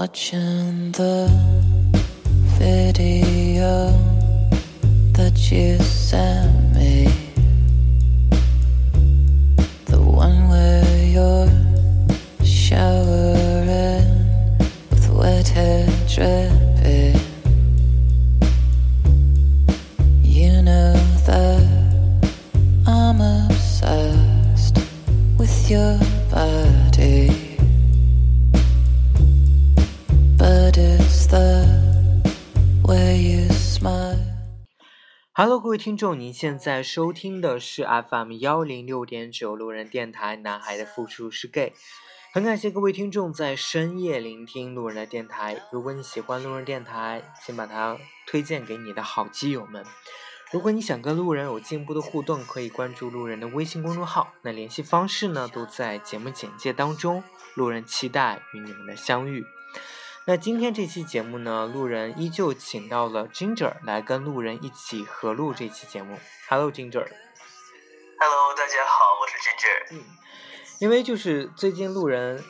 watching the video that you sent Hello，各位听众，您现在收听的是 FM 幺零六点九路人电台，男孩的复数是 gay。很感谢各位听众在深夜聆听路人的电台。如果你喜欢路人电台，请把它推荐给你的好基友们。如果你想跟路人有进一步的互动，可以关注路人的微信公众号。那联系方式呢，都在节目简介当中。路人期待与你们的相遇。那今天这期节目呢，路人依旧请到了 Ginger 来跟路人一起合录这期节目。Hello Ginger。Hello，大家好，我是 Ginger。嗯，因为就是最近路人，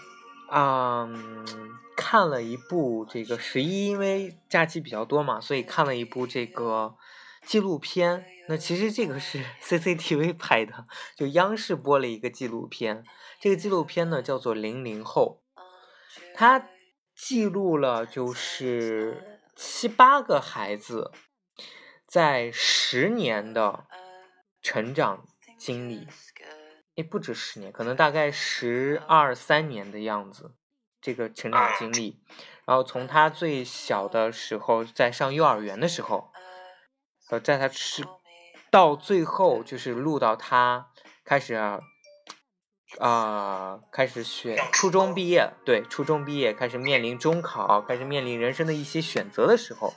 嗯，看了一部这个十一，因为假期比较多嘛，所以看了一部这个纪录片。那其实这个是 CCTV 拍的，就央视播了一个纪录片。这个纪录片呢叫做《零零后》，它记录了就是七八个孩子在十年的成长经历。也不止十年，可能大概十二三年的样子，这个成长经历。然后从他最小的时候，在上幼儿园的时候，呃，在他是到最后就是录到他开始啊、呃开始学初中毕业，对，初中毕业开始面临中考，开始面临人生的一些选择的时候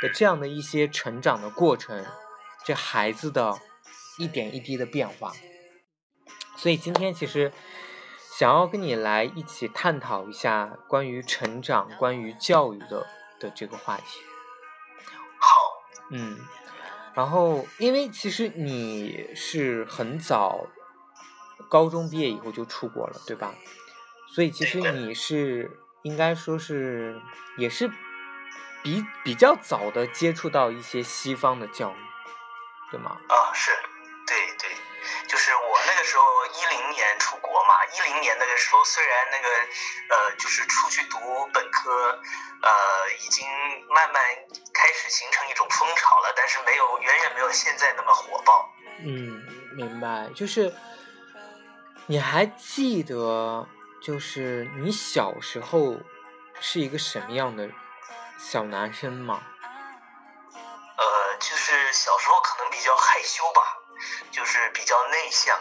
的这样的一些成长的过程，这孩子的一点一滴的变化。所以今天其实想要跟你来一起探讨一下关于成长、关于教育的的这个话题。好，嗯，然后因为其实你是很早高中毕业以后就出国了，对吧？所以其实你是应该说是也是比比较早的接触到一些西方的教育，对吗？啊，是，对对，就是我那个时候一零年出国嘛，一零年那个时候虽然那个呃，就是出去读本科，呃，已经慢慢开始形成一种风潮了，但是没有远远没有现在那么火爆。嗯，明白。就是你还记得，就是你小时候是一个什么样的小男生吗？呃，就是小时候可能比较害羞吧，就是比较内向。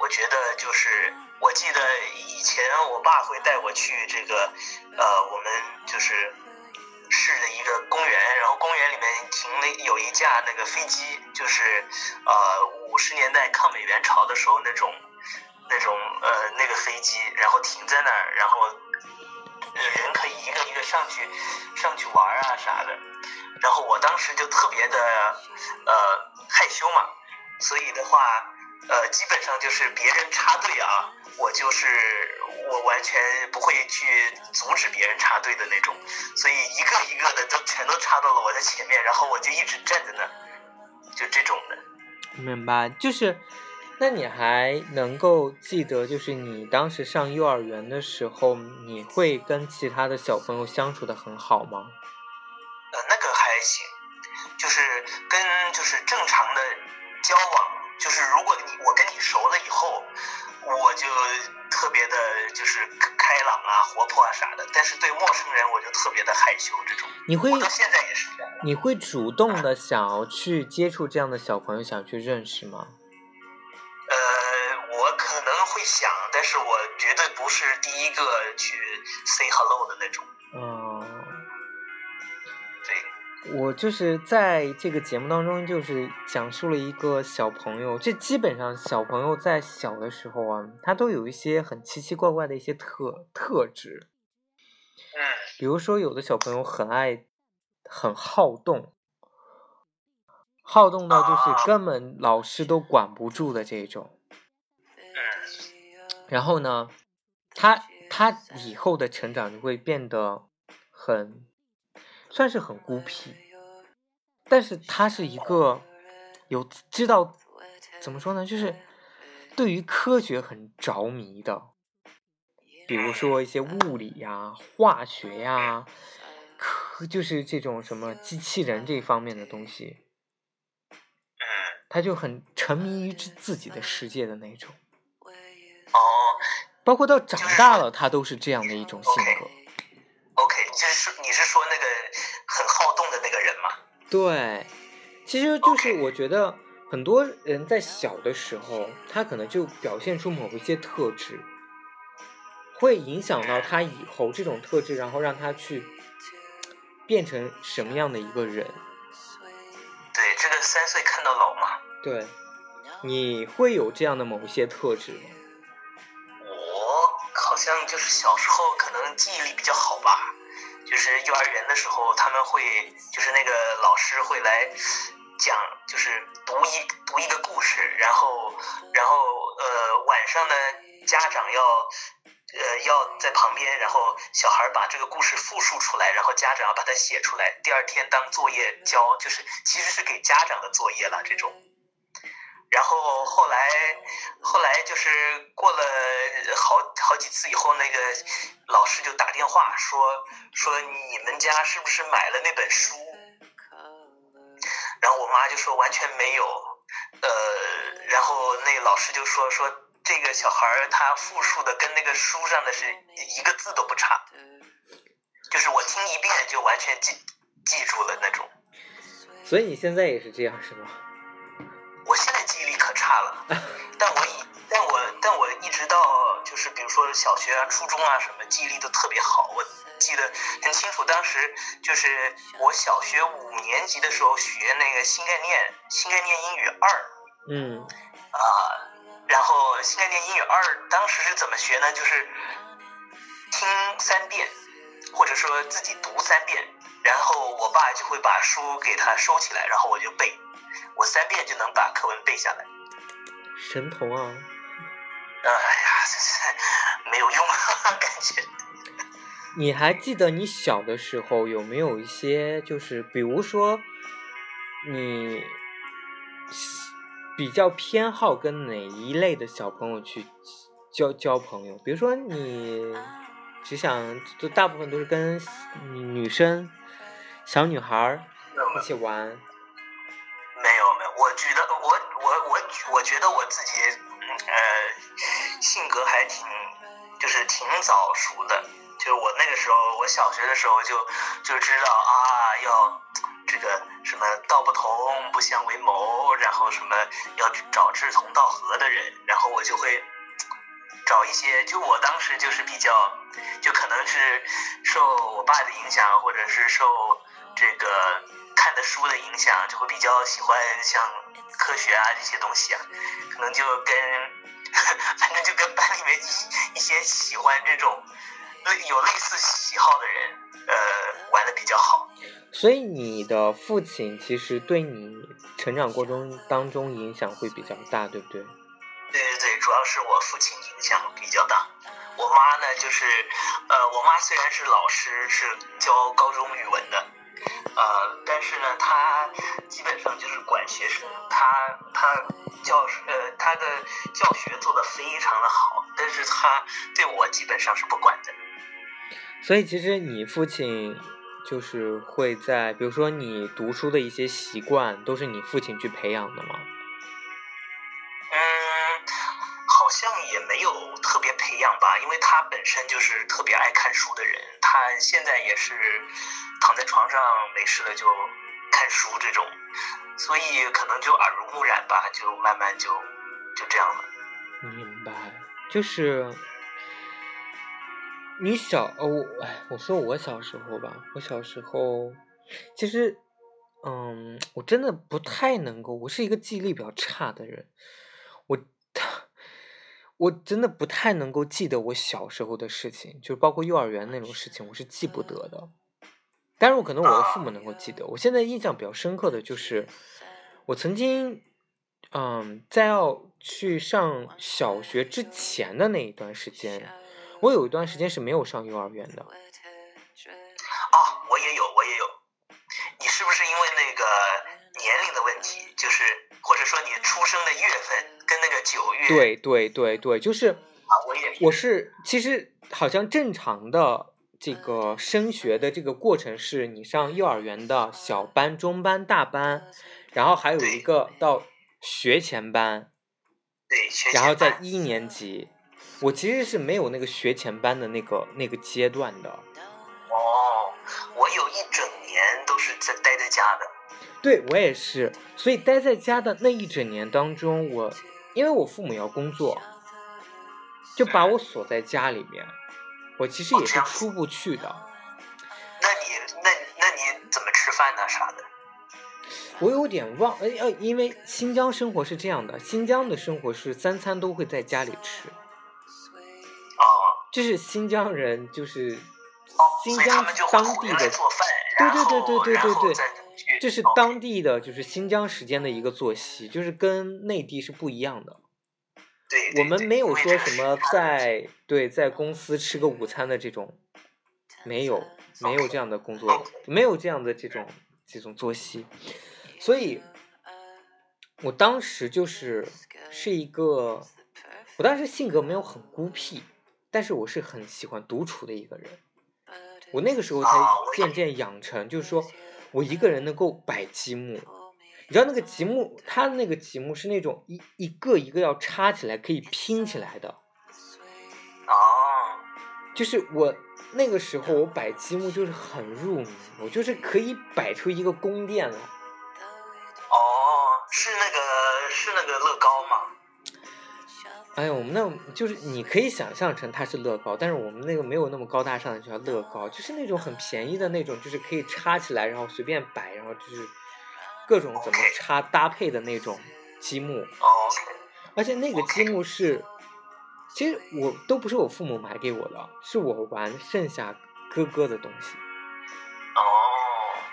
我觉得就是，我记得以前我爸会带我去这个，呃，我们就是市的一个公园，然后公园里面停了有一架那个飞机，就是呃五十年代抗美援朝的时候那种那种呃那个飞机，然后停在那儿，然后人可以一个一个上去上去玩啊啥的。然后我当时就特别的呃害羞嘛，所以的话，呃，基本上就是别人插队啊，我就是我完全不会去阻止别人插队的那种，所以一个一个的都全都插到了我的前面，然后我就一直站在那儿，就这种的。明白，就是，那你还能够记得，就是你当时上幼儿园的时候，你会跟其他的小朋友相处的很好吗？呃，那个还行，就是跟就是正常的交往，就是如果你我跟你熟了以后，我就特别的就是开朗啊、活泼啊啥的，但是对陌生人我就特别的害羞，这种你会到现在也是这样。你会主动的想要去接触这样的小朋友，想去认识吗？呃，我可能会想，但是我绝对不是第一个去 say hello 的那种。嗯，对，我就是在这个节目当中，就是讲述了一个小朋友，这基本上小朋友在小的时候啊，他都有一些很奇奇怪怪的一些特特质。嗯比如说，有的小朋友很爱，很好动，好动到就是根本老师都管不住的这种。嗯。然后呢，他他以后的成长就会变得很算是很孤僻，但是他是一个有知道怎么说呢，就是对于科学很着迷的，比如说一些物理呀、化学呀，科就是这种什么机器人这方面的东西，嗯，他就很沉迷于自自己的世界的那种。哦包括到长大了，他都是这样的一种性格。，OK，就是你是说那个很好动的那个人吗？对，其实就是我觉得很多人在小的时候，他可能就表现出某一些特质，会影响到他以后这种特质，然后让他去变成什么样的一个人。对，这个三岁看到老嘛。对，你会有这样的某些特质吗？我好像就是小时候可能记忆力比较好吧，就是幼儿园的时候他们会，就是那个老师会来讲，就是读一读一个故事，然后然后呃晚上呢家长要。呃，要在旁边，然后小孩把这个故事复述出来，然后家长要把它写出来，第二天当作业交，就是其实是给家长的作业了这种。然后后来，后来就是过了好好几次以后，那个老师就打电话说说你们家是不是买了那本书？然后我妈就说完全没有，呃，然后那个老师就说说这个小孩他复述的跟那个书上的是一个字都不差，就是我听一遍就完全记记住了那种。所以你现在也是这样是吗？我现在记忆力可差了，但我一但我但我一直到就是比如说小学啊、初中啊什么，记忆力都特别好。我记得很清楚，当时就是我小学五年级的时候学那个新概念新概念英语二嗯啊、然后新概念英语二当时是怎么学呢？就是听三遍，或者说自己读三遍，然后我爸就会把书给他收起来，然后我就背，我三遍就能把课文背下来。神童啊！哎呀，这是没有用啊，感觉。你还记得你小的时候有没有一些，就是比如说你比较偏好跟哪一类的小朋友去交交朋友？比如说你只想，就大部分都是跟女女生、小女孩儿一起玩。我觉得我我我我觉得我自己嗯呃性格还挺就是挺早熟的，就是我那个时候我小学的时候就就知道啊要这个什么道不同不相为谋，然后什么要找志同道合的人，然后我就会找一些，就我当时就是比较，就可能是受我爸的影响，或者是受这个看的书的影响，就会比较喜欢像科学啊这些东西啊，可能就跟 反正就跟班里面一一些喜欢这种类有类似喜好的人，呃，玩的比较好。所以你的父亲其实对你成长过程当中影响会比较大，对不对？对对对，主要是我父亲影响比较大。我妈呢，就是，呃，我妈虽然是老师，是教高中语文的，呃，但是呢，他基本上就是管学生，他他教呃他的教学做得非常的好，但是他对我基本上是不管的。所以其实你父亲就是会在，比如说你读书的一些习惯，都是你父亲去培养的吗？像也没有特别培养吧，因为他本身就是特别爱看书的人，他现在也是躺在床上没事了就看书这种，所以可能就耳濡目染吧，就慢慢就就这样了。明白，就是你小哦，我哎，我说我小时候吧，我小时候其实，嗯，我真的不太能够，我是一个记忆力比较差的人，我真的不太能够记得我小时候的事情，就包括幼儿园那种事情，我是记不得的。但是我可能我的父母能够记得。我现在印象比较深刻的就是，我曾经，嗯，在要去上小学之前的那一段时间，我有一段时间是没有上幼儿园的。啊，我也有，我也有。你是不是因为那个年龄的问题，就是或者说你出生的月份跟那个九月？对对对对，就是啊，我也我是其实好像正常的这个升学的这个过程是，你上幼儿园的小班、中班、大班，然后还有一个到学前班，对，学然后在一年级。我其实是没有那个学前班的那个那个阶段的。哦，我有一整年都是在待在家的。对我也是，所以待在家的那一整年当中，我因为我父母要工作，就把我锁在家里面，我其实也是出不去的。那你那那你怎么吃饭呢？啥的？我有点忘，呃呃，因为新疆生活是这样的，新疆的生活是三餐都会在家里吃，哦这是新疆人就是哦，新疆当地的来做饭，对对对对对对对这是哦当地的就是新疆时间的一个作息，就是跟内地是不一样的。对对我们没有说什么在对在公司吃个午餐的这种，没有没有这样的工作没有这样的这种这种作息，所以我当时就是是一个，我当时性格没有很孤僻，但是我是很喜欢独处的一个人。我那个时候才渐渐养成，就是说我一个人能够摆积木。你知道那个积木，它那个积木是那种一一个一个要插起来可以拼起来的，哦，就是我那个时候我摆积木就是很入迷，我就是可以摆出一个宫殿来。哦，是那个是那个乐高吗？哎呀，我们那就是你可以想象成它是乐高，但是我们那个没有那么高大上的叫乐高，就是那种很便宜的那种，就是可以插起来，然后随便摆，然后就是各种怎么插搭配的那种积木。哦而且那个积木是，其实我都不是我父母买给我的，是我玩剩下哥哥的东西，哦，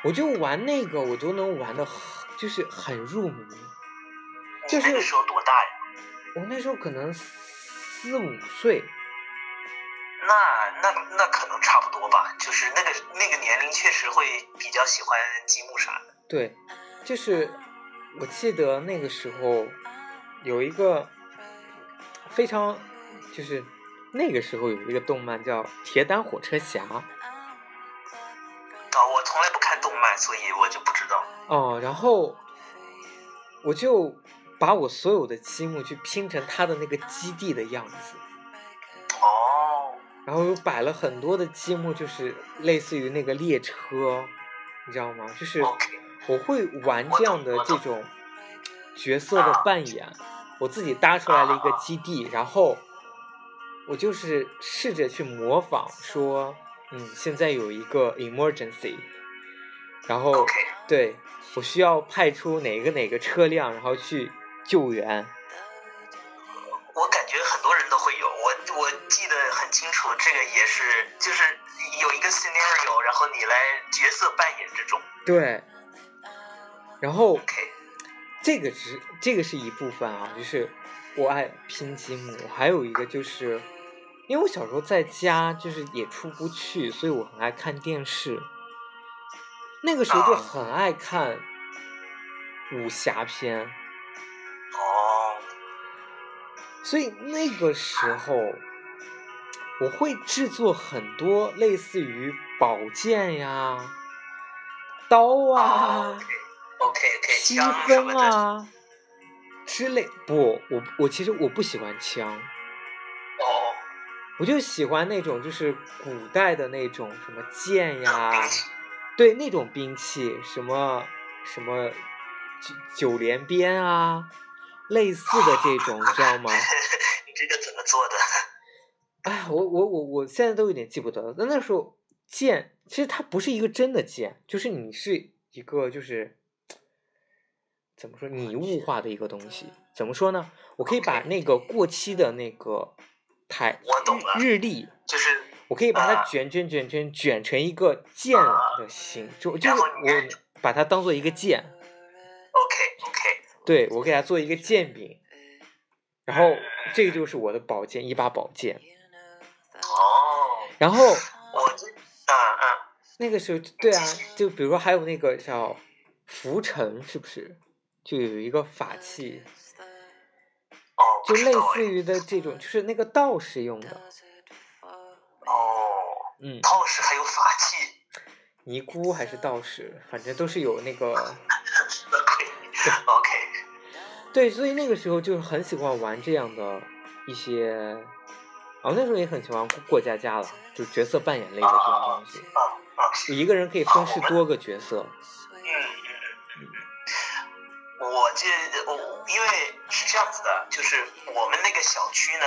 我就玩那个，我都能玩的很，就是很入迷。就是你那个时候多大呀？我那时候可能四五岁，那那那可能差不多吧，就是那个那个年龄确实会比较喜欢积木啥的。对，就是我记得那个时候有一个非常，就是那个时候有一个动漫叫《铁胆火车侠》。啊，我从来不看动漫，所以我就不知道。哦，然后我就把我所有的积木去拼成他的那个基地的样子，哦，然后又摆了很多的积木，就是类似于那个列车，你知道吗？就是我会玩这样的这种角色的扮演，我自己搭出来了一个基地，然后我就是试着去模仿说，嗯，现在有一个 emergency，然后对我需要派出哪个哪个车辆，然后去救援。我感觉很多人都会有，我我记得很清楚，这个也是就是有一个 scenario，然后你来角色扮演这种。对，然后这个只这个是一部分啊，就是我爱拼积木，还有一个就是，因为我小时候在家就是也出不去，所以我很爱看电视。那个时候就啊很爱看武侠片，哦，所以那个时候我会制作很多类似于宝剑呀、刀啊。么的。啊之类。不，我我其实我不喜欢枪，哦，我就喜欢那种就是古代的那种什么剑呀对那种兵器，什么什么九九连鞭啊，类似的这种，你知道吗？你这个怎么做的？哎，我我我我现在都有点记不得了。但那时候剑其实它不是一个真的剑，就是你是一个就是怎么说拟物化的一个东西。怎么说呢？我可以把那个过期的那个台我懂了日日历，就是我可以把它啊卷卷卷卷卷成一个剑的形，就就是我把它当做一个剑，OK OK，对我给他做一个剑柄，然后这个就是我的宝剑，一把宝剑。哦，然后我这嗯嗯，那个时候对啊，就比如说还有那个叫浮尘，是不是？就有一个法器，哦，就类似于的这种，就是那个道士用的，哦，嗯，道士还有法器。尼姑还是道士，反正都是有那个 OK OK，对，所以那个时候就是很喜欢玩这样的一些，哦，那时候也很喜欢过过家家了，就角色扮演类的这种东西，啊啊，就一个人可以分饰多个角色，嗯嗯嗯嗯，我这我因为是这样子的，就是我们那个小区呢，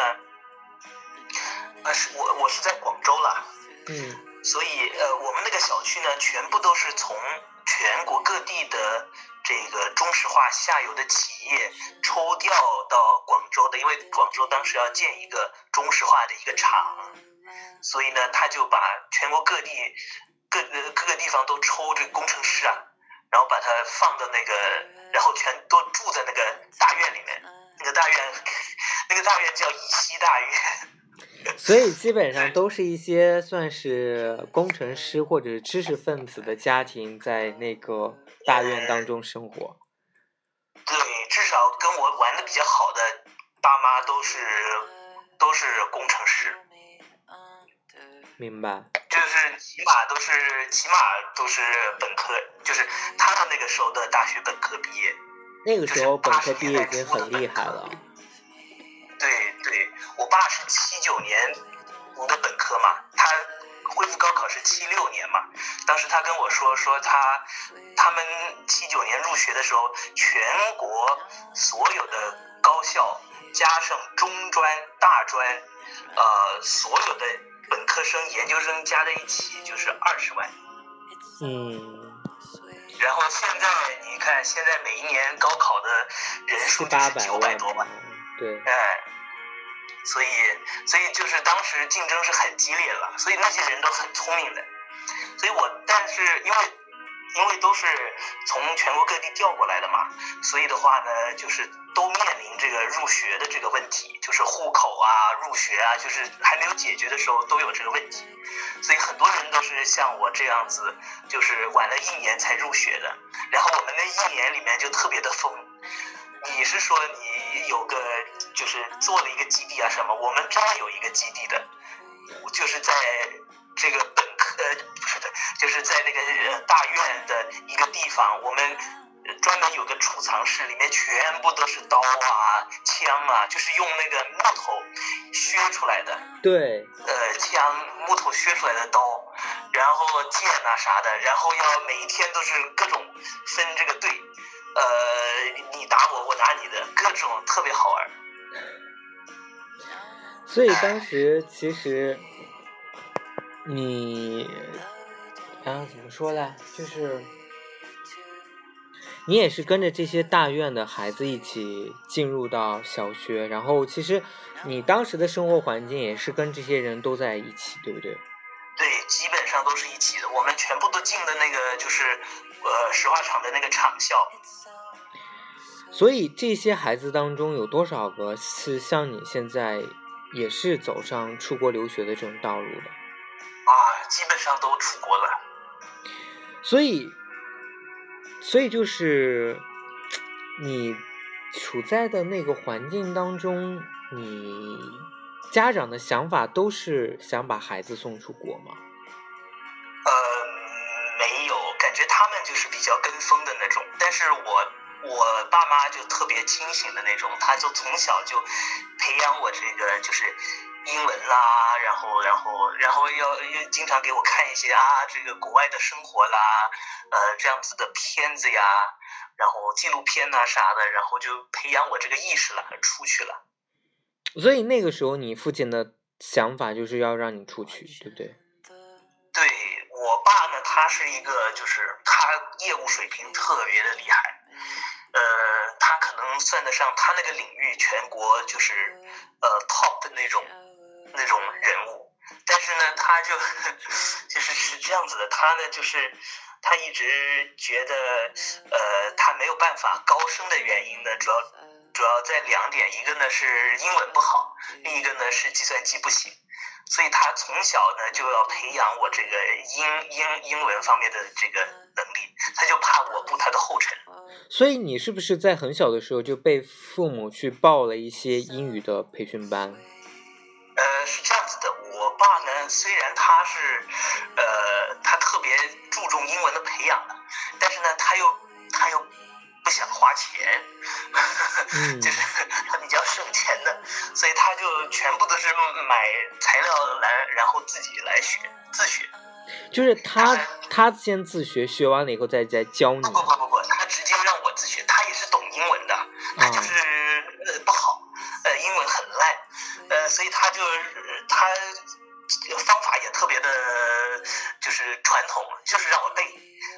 啊，是我我是在广州啦，嗯。所以呃，我们那个小区呢，全部都是从全国各地的这个中石化下游的企业抽调到广州的，因为广州当时要建一个中石化的一个厂，所以呢，他就把全国各地各呃各个地方都抽这个工程师啊，然后把它放到那个，然后全都住在那个大院里面，那个大院那个大院叫乙烯大院。所以基本上都是一些算是工程师或者是知识分子的家庭在那个大院当中生活。对，至少跟我玩的比较好的爸妈都是都是工程师，明白？就是起码都是起码都是本科，就是他们那个时候的大学本科毕业。那个时候本科毕业已经很厉害了。对对，我爸是七九年读的本科嘛，他恢复高考是七六年嘛。当时他跟我说说他他们七九年入学的时候，全国所有的高校加上中专、大专，呃，所有的本科生、研究生加在一起就是二十万。嗯，然后现在你看，现在每一年高考的人数就是九百多万。对，哎，所以所以就是当时竞争是很激烈了，所以那些人都很聪明的，所以我但是因为因为都是从全国各地调过来的嘛，所以的话呢，就是都面临这个入学的这个问题，就是户口啊、入学啊，就是还没有解决的时候都有这个问题，所以很多人都是像我这样子，就是晚了一年才入学的，然后我们那一年里面就特别的疯。你是说你有个就是做了一个基地啊什么？我们真的有一个基地的，就是在这个本科呃不是的，就是在那个呃大院的一个地方，我们呃专门有个储藏室，里面全部都是刀啊、枪啊，就是用那个木头削出来的，对，呃枪木头削出来的刀，然后剑啊啥的，然后要每一天都是各种分这个队，呃你打我，我打你的，各种特别好玩。所以当时其实你，啊怎么说呢？就是你也是跟着这些大院的孩子一起进入到小学，然后其实你当时的生活环境也是跟这些人都在一起，对不对？对，基本上都是一起的。我们全部都进的那个就是呃石化厂的那个厂校。所以这些孩子当中有多少个是像你现在也是走上出国留学的这种道路的？啊，基本上都出国了。所以，所以就是你处在的那个环境当中，你家长的想法都是想把孩子送出国吗？呃，没有，感觉他们就是比较跟风的那种。但是我我爸妈就特别清醒的那种，他就从小就培养我这个就是英文啦，然后然后然后要要经常给我看一些啊这个国外的生活啦，呃这样子的片子呀，然后纪录片呐、啥的，然后就培养我这个意识了，出去了。所以那个时候你父亲的想法就是要让你出去，对不对？对我爸呢，他是一个就是他业务水平特别的厉害，呃，他可能算得上他那个领域全国就是呃 top 的那种那种人物，但是呢，他就 就是是这样子的，他呢就是他一直觉得呃他没有办法高升的原因呢，主要主要在两点，一个呢是英文不好，另一个呢是计算机不行。所以他从小呢就要培养我这个英英英文方面的这个能力，他就怕我步他的后尘。所以你是不是在很小的时候就被父母去报了一些英语的培训班？呃，是这样子的，我爸呢，虽然他是，呃，他特别注重英文的培养的，但是呢，他又他又不想花钱，嗯 就是 他比较省钱的，所以他就全部都是买材料来，然后自己来学自学。就是他他先自学，学完了以后再再教你不。不不不不，他直接让我自学，他也是懂英文的，他就是呃不好，呃英文很烂，呃所以他就呃他方法也特别的，就是传统，就是让我背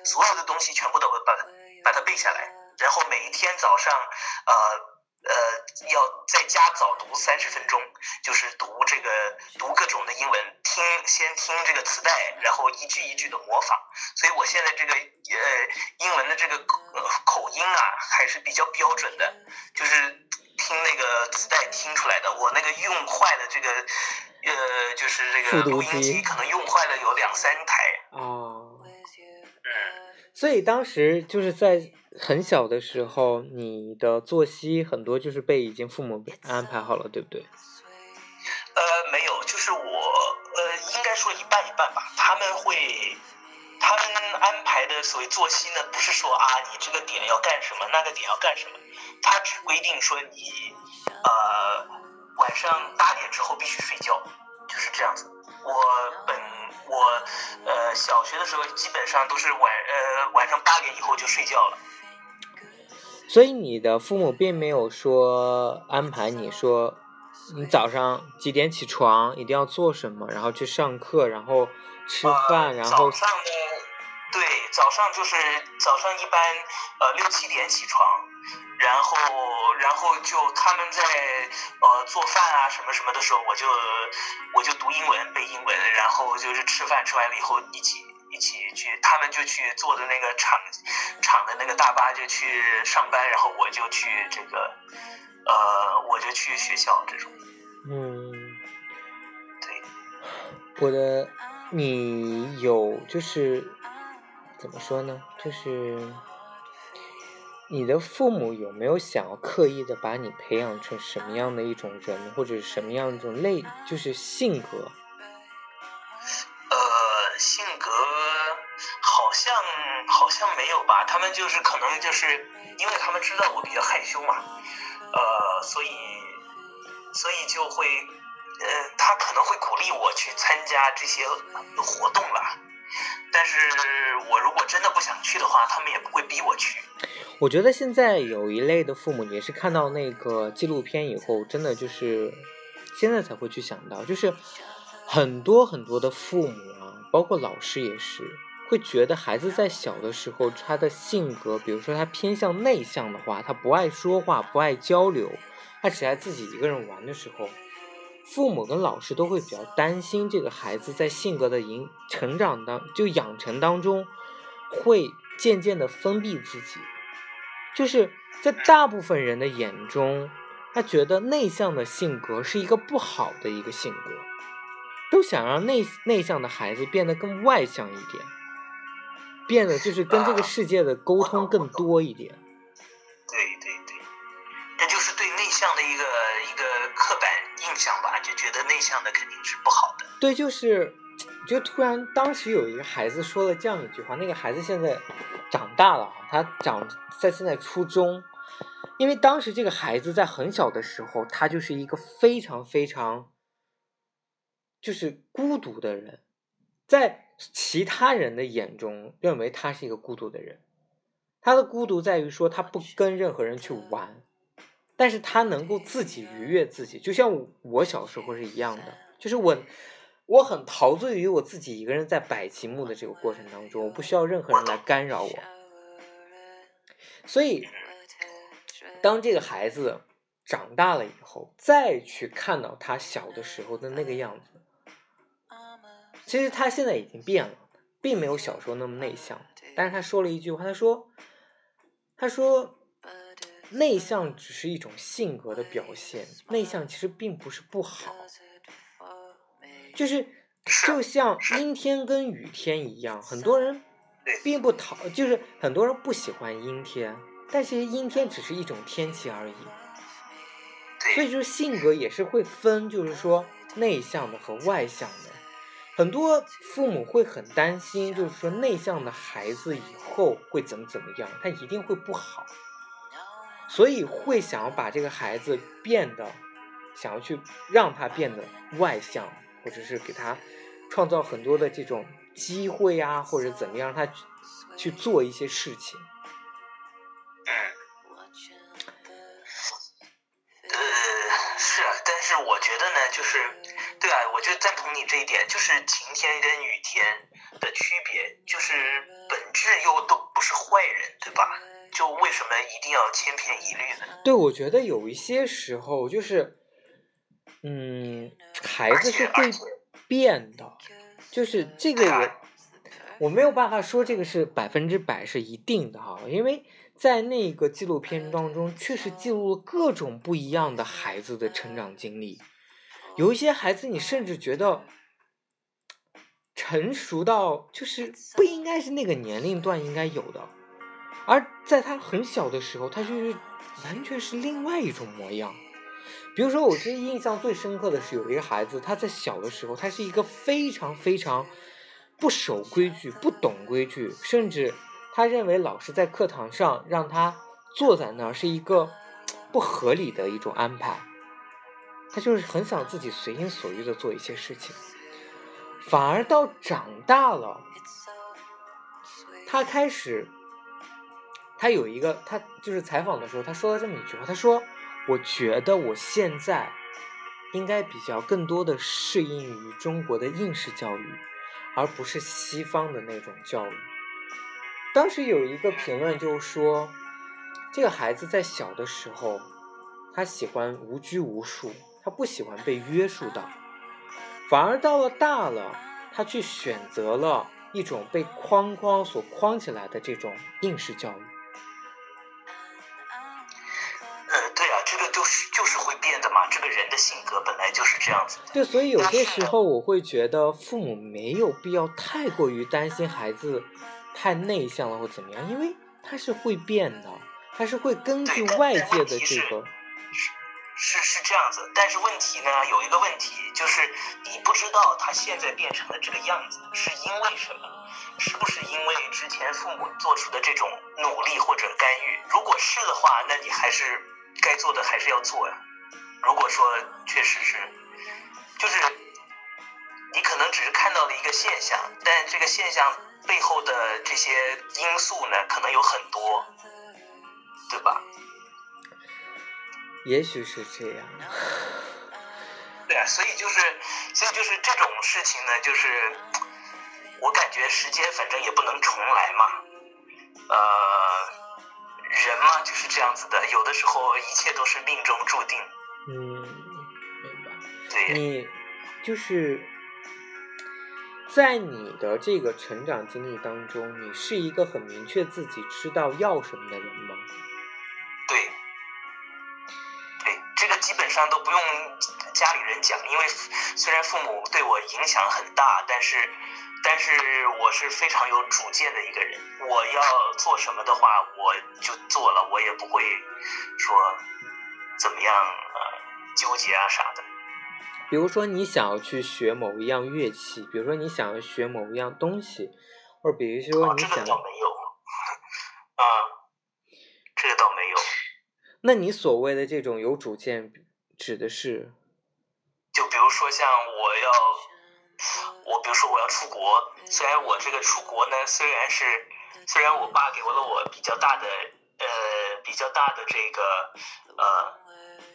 所有的东西全部都把它把它背下来，然后每一天早上呃。呃，要在家早读三十分钟，就是读这个读各种的英文，听先听这个磁带，然后一句一句的模仿。所以我现在这个呃英文的这个口呃口音啊还是比较标准的，就是听那个磁带听出来的。我那个用坏的这个呃就是这个复读录音机机可能用坏了有两三台。哦，嗯，所以当时就是在很小的时候，你的作息很多就是被已经父母安排好了，对不对？呃，没有，就是我呃应该说一半一半吧。他们会，他们安排的所谓作息呢，不是说啊你这个点要干什么，那个点要干什么，他只规定说你呃晚上八点之后必须睡觉，就是这样子。我本我呃小学的时候基本上都是晚呃晚上八点以后就睡觉了。所以你的父母并没有说安排你说你早上几点起床，一定要做什么，然后去上课，然后吃饭，呃、然后早上呢，对，早上就是早上一般呃六七点起床，然后然后就他们在呃做饭啊什么什么的时候，我就我就读英文背英文，然后就是吃饭吃完了以后一起一起去，他们就去坐的那个厂厂的那个大巴就去上班，然后我就去这个呃我就去学校这种，嗯，对。我的你有就是怎么说呢？就是你的父母有没有想要刻意的把你培养成什么样的一种人，或者什么样一种类，就是性格？好像没有吧，他们就是可能就是因为他们知道我比较害羞嘛，呃，所以所以就会呃，他可能会鼓励我去参加这些活动啦。但是我如果真的不想去的话，他们也不会逼我去。我觉得现在有一类的父母也是看到那个纪录片以后，真的就是现在才会去想到，就是很多很多的父母啊，包括老师也是，会觉得孩子在小的时候他的性格，比如说他偏向内向的话，他不爱说话，不爱交流，他只爱自己一个人玩的时候。父母跟老师都会比较担心这个孩子在性格的营成长当就养成当中，会渐渐的封闭自己，就是在大部分人的眼中，他觉得内向的性格是一个不好的一个性格，都想让内内向的孩子变得更外向一点，变得就是跟这个世界的沟通更多一点。对对对，这就是对内向的一个一个刻板印象吧，就觉得内向的肯定是不好的。对，就是，就突然当时有一个孩子说了这样一句话，那个孩子现在长大了，他长在现在初中，因为当时这个孩子在很小的时候，他就是一个非常非常就是孤独的人，在其他人的眼中认为他是一个孤独的人，他的孤独在于说他不跟任何人去玩。但是他能够自己愉悦自己，就像我小时候是一样的，就是我，我很陶醉于我自己一个人在摆积木的这个过程当中，我不需要任何人来干扰我。所以，当这个孩子长大了以后，再去看到他小的时候的那个样子，其实他现在已经变了，并没有小时候那么内向。但是他说了一句话，他说，他说。内向只是一种性格的表现，内向其实并不是不好。就是就像阴天跟雨天一样，很多人并不讨，就是很多人不喜欢阴天，但其实阴天只是一种天气而已。所以，就是性格也是会分，就是说内向的和外向的。很多父母会很担心，就是说内向的孩子以后会怎么怎么样，他一定会不好，所以会想要把这个孩子变得，想要去让他变得外向，或者是给他创造很多的这种机会啊，或者怎么样，让他去做一些事情。嗯。呃，是，但是我觉得呢，就是，对啊，我就赞同你这一点，就是晴天跟雨天的区别，就是本质又都不是坏人，对吧？就为什么一定要千篇一律呢？对，我觉得有一些时候就是，嗯，孩子是会变的，就是这个我我没有办法说这个是百分之百是一定的哈，因为在那个纪录片当中，确实记录了各种不一样的孩子的成长经历，有一些孩子你甚至觉得成熟到就是不应该是那个年龄段应该有的。而在他很小的时候，他就是完全是另外一种模样。比如说，我最印象最深刻的是有一个孩子，他在小的时候，他是一个非常非常不守规矩、不懂规矩，甚至他认为老师在课堂上让他坐在那儿是一个不合理的一种安排。他就是很想自己随心所欲的做一些事情，反而到长大了，他开始。他有一个，他就是采访的时候，他说了这么一句话，他说：“我觉得我现在应该比较更多的适应于中国的应试教育，而不是西方的那种教育。”当时有一个评论就说，这个孩子在小的时候，他喜欢无拘无束，他不喜欢被约束到，反而到了大了，他去选择了一种被框框所框起来的这种应试教育。呃，对啊，这个就是就是会变的嘛，这个人的性格本来就是这样子的。对，所以有些时候我会觉得父母没有必要太过于担心孩子太内向了或怎么样，因为他是会变的，他是会根据外界的这个。是是这样子，但是问题呢，有一个问题就是你不知道他现在变成了这个样子是因为什么，是不是因为之前父母做出的这种努力或者干预？如果是的话，那你还是该做的还是要做呀。如果说确实是，就是你可能只是看到了一个现象，但这个现象背后的这些因素呢，可能有很多，对吧？也许是这样。对啊，所以就是，所以就是这种事情呢，就是我感觉时间反正也不能重来嘛，呃，人嘛就是这样子的，有的时候一切都是命中注定。嗯，明白。对，你就是在你的这个成长经历当中，你是一个很明确自己知道要什么的人吗？对，基本上都不用家里人讲，因为虽然父母对我影响很大，但是，但是我是非常有主见的一个人。我要做什么的话，我就做了，我也不会说怎么样呃纠结啊啥的。比如说你想要去学某一样乐器，比如说你想要学某一样东西，或者比如说哦，你想，这个倒没有，嗯，这个倒没有。那你所谓的这种有主见，指的是？就比如说像我要，我比如说我要出国，虽然我这个出国呢，虽然是虽然我爸给了我比较大的呃比较大的这个呃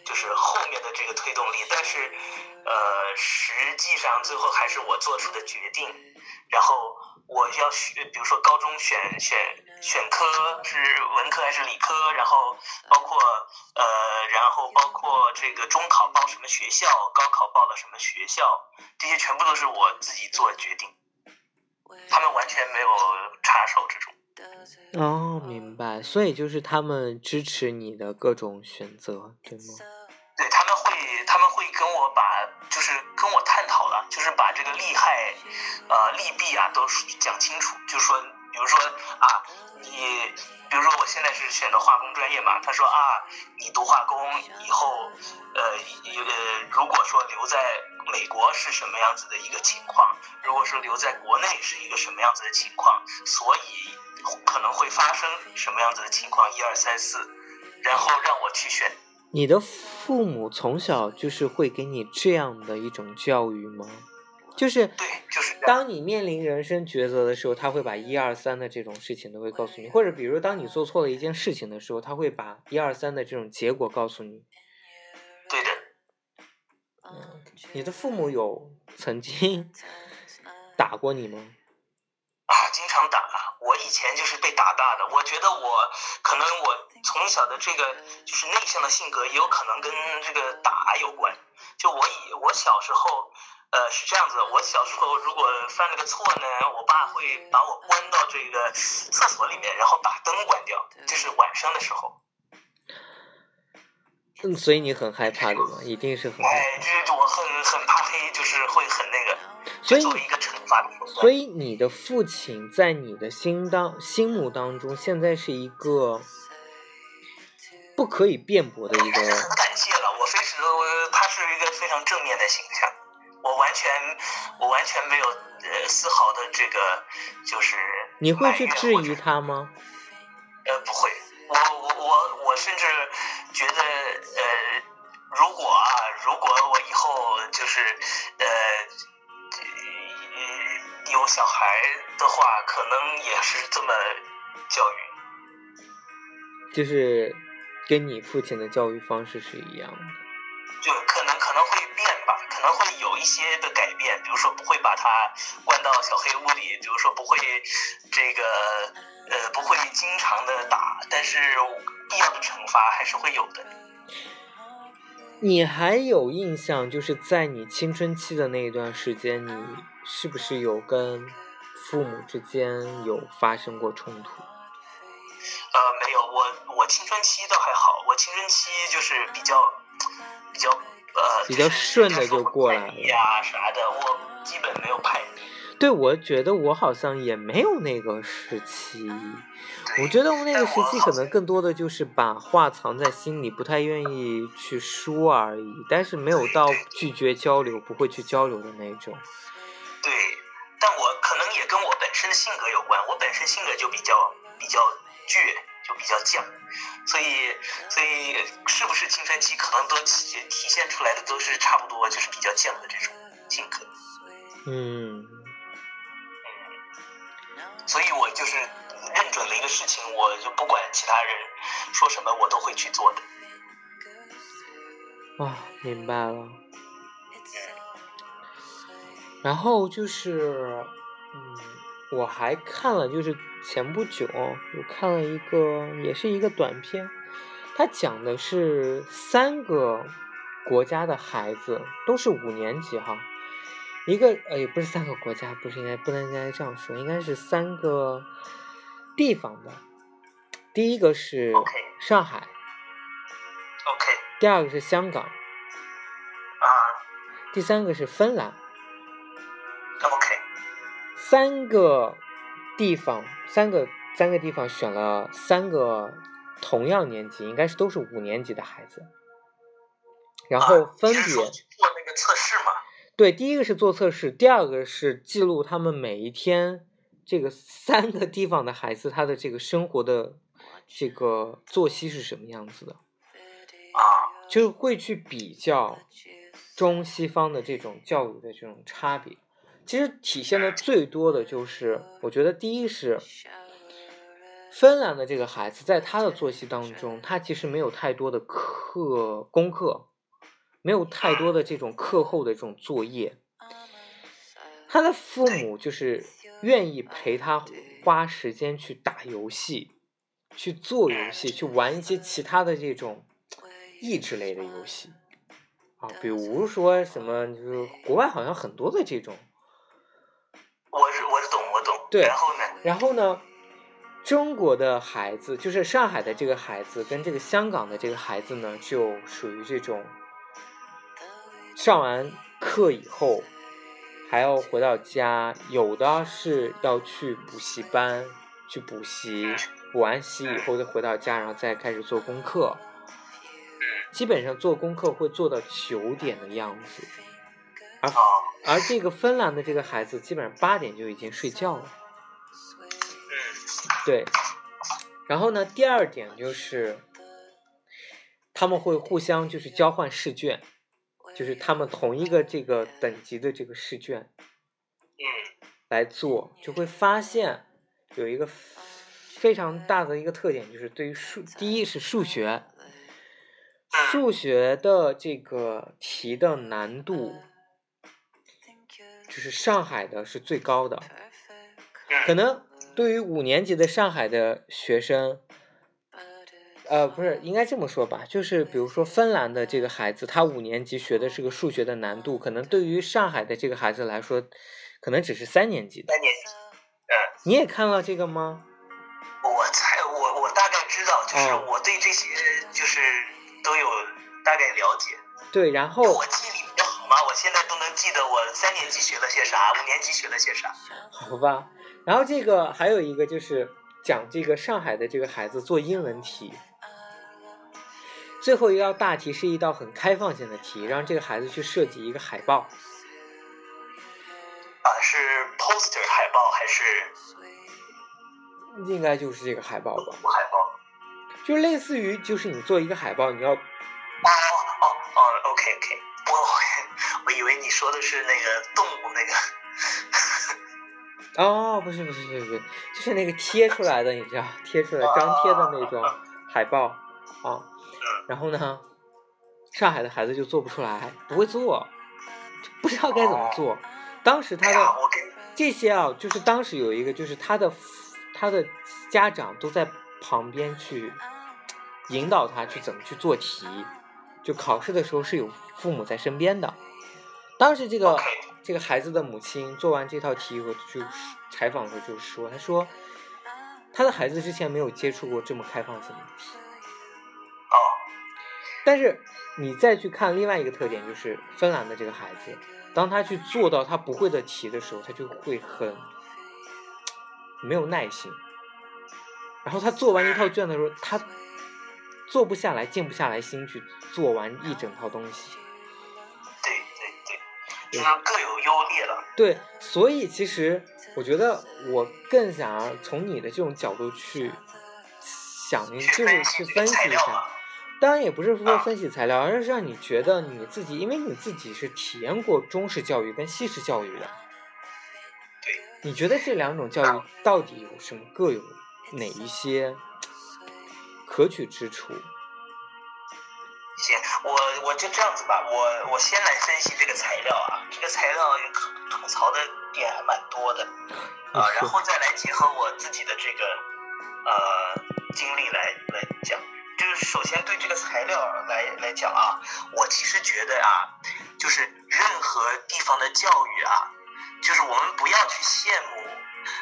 就是后面的这个推动力，但是呃实际上最后还是我做出的决定，然后我要学，比如说高中选选选科是文科还是理科，然后包括呃，然后包括这个中考报什么学校，高考报了什么学校，这些全部都是我自己做决定，他们完全没有插手这种。哦，明白。所以就是他们支持你的各种选择，对吗？对他们会，他们会跟我把，就是跟我探讨了，就是把这个利害，呃利弊啊都讲清楚，就说，比如说啊，你，比如说我现在是选的化工专业嘛，他说啊，你读化工以后，呃呃，如果说留在美国是什么样子的一个情况，如果说留在国内是一个什么样子的情况，所以可能会发生什么样子的情况，一二三四，然后让我去选。你的父母从小就是会给你这样的一种教育吗？就是对，就是当你面临人生抉择的时候，他会把一二三的这种事情都会告诉你，或者比如当你做错了一件事情的时候，他会把一二三的这种结果告诉你。对的。嗯，你的父母有曾经打过你吗？啊，经常打。我以前就是被打大的，我觉得我可能我从小的这个就是内向的性格，也有可能跟这个打有关。就我以我小时候，呃，是这样子，我小时候如果犯了个错呢，我爸会把我关到这个厕所里面，然后把灯关掉，就是晚上的时候。嗯，所以你很害怕对吧？一定是很害怕。哎，这我很很怕黑，就是会很那个，所以作为一个惩罚。所以你的父亲在你的心当心目当中，现在是一个不可以辩驳的一个。很 感谢了，我非常我他是一个非常正面的形象，我完全我完全没有呃丝毫的这个就是你会去质疑他吗？呃，不会，我我我我甚至觉得，呃，如果啊，如果我以后就是呃呃有小孩的话，可能也是这么教育，就是跟你父亲的教育方式是一样的。就可能可能会变吧，可能会有一些的改变，比如说不会把他关到小黑屋里，比如说不会这个呃不会经常的打，但是必要的惩罚还是会有的。你还有印象，就是在你青春期的那一段时间，你是不是有跟父母之间有发生过冲突？呃，没有，我我青春期倒还好，我青春期就是比较比较呃比较顺的就过来了呀啥的，我基本没有叛逆。对，我觉得我好像也没有那个时期。我觉得我那个时期可能更多的就是把话藏在心里，不太愿意去说而已，但是没有到拒绝交流、不会去交流的那种。对，但我可能也跟我本身的性格有关，我本身性格就比较比较倔，就比较犟，所以所以是不是青春期可能都体体现出来的都是差不多，就是比较犟的这种性格。嗯，所以我就是认准了一个事情，我就不管其他人说什么，我都会去做的。啊，明白了。然后就是，嗯，我还看了，就是前不久我看了一个，也是一个短片，它讲的是三个国家的孩子，都是五年级哈。一个呃，也不是三个国家，不是应该不能应该这样说，应该是三个地方的。第一个是上海，OK 第二个是香港，啊第三个是芬兰。，OK 三个地方，三个三个地方选了三个同样年级，应该是都是五年级的孩子。然后啊分别？对，第一个是做测试，第二个是记录他们每一天这个三个地方的孩子他的这个生活的这个作息是什么样子的，啊就是会去比较中西方的这种教育的这种差别。其实体现的最多的就是，我觉得第一是芬兰的这个孩子，在他的作息当中，他其实没有太多的课功课，没有太多的这种课后的这种作业。他的父母就是愿意陪他花时间去打游戏，去做游戏，去玩一些其他的这种益智类的游戏啊，比如说什么，就是国外好像很多的这种。我是我是懂我懂。对然后呢？然后呢，中国的孩子，就是上海的这个孩子跟这个香港的这个孩子呢，就属于这种上完课以后还要回到家，有的是要去补习班去补习，补完习以后再回到家，然后再开始做功课。基本上做功课会做到九点的样子，而哦，而这个芬兰的这个孩子基本上八点就已经睡觉了。嗯对，然后呢，第二点就是他们会互相就是交换试卷，就是他们同一个这个等级的这个试卷嗯。来做，就会发现有一个非常大的一个特点，就是对于数，第一是数学，数学的这个题的难度，就是上海的是最高的，可嗯能对于五年级的上海的学生，呃，不是，应该这么说吧，就是比如说芬兰的这个孩子，他五年级学的是个数学的难度，可能对于上海的这个孩子来说，可能只是三年级的。三年级，嗯你也看了这个吗？我才我我大概知道，就是哦我对这些就是都有大概了解。对，然后我记忆力比较好嘛，我现在都能记得我三年级学了些啥，五年级学了些啥。好吧，然后这个还有一个就是讲这个上海的这个孩子做英文题，最后一道大题是一道很开放性的题，让这个孩子去设计一个海报。啊，是 poster 海报还是应该就是这个海报吧，海报？就类似于就是你做一个海报，你要哦哦哦，OK OK，我我我以为你说的是那个动物那个。哦，不是不是不是不是，就是那个贴出来的，你知道，贴出来张贴的那种海报啊。然后呢，上海的孩子就做不出来，不会做，就不知道该怎么做。当时他的这些啊，就是当时有一个，就是他的他的家长都在旁边去引导他去怎么去做题，就考试的时候是有父母在身边的。当时这个这个孩子的母亲做完这套题，以后就采访的时候就说，他说他的孩子之前没有接触过这么开放性的题，哦，但是你再去看另外一个特点，就是芬兰的这个孩子，当他去做到他不会的题的时候，他就会很没有耐心。然后他做完一套卷的时候，他做不下来，静不下来心去做完一整套东西。对对对，就是各有优劣了。对，所以其实我觉得我更想要从你的这种角度去想，就是去分析一下。当然也不是说啊。分析材料，而是让你觉得你自己，因为你自己是体验过中式教育跟西式教育的，对，你觉得这两种教育到底有什么各有哪一些可取之处？行，我我就这样子吧，我我先来分析这个材料啊，这个材料吐吐槽的点还蛮多的 啊，然后再来结合我自己的这个呃经历来来讲，就是首先对这个材料来来讲啊，我其实觉得啊，就是任何地方的教育啊，就是我们不要去羡慕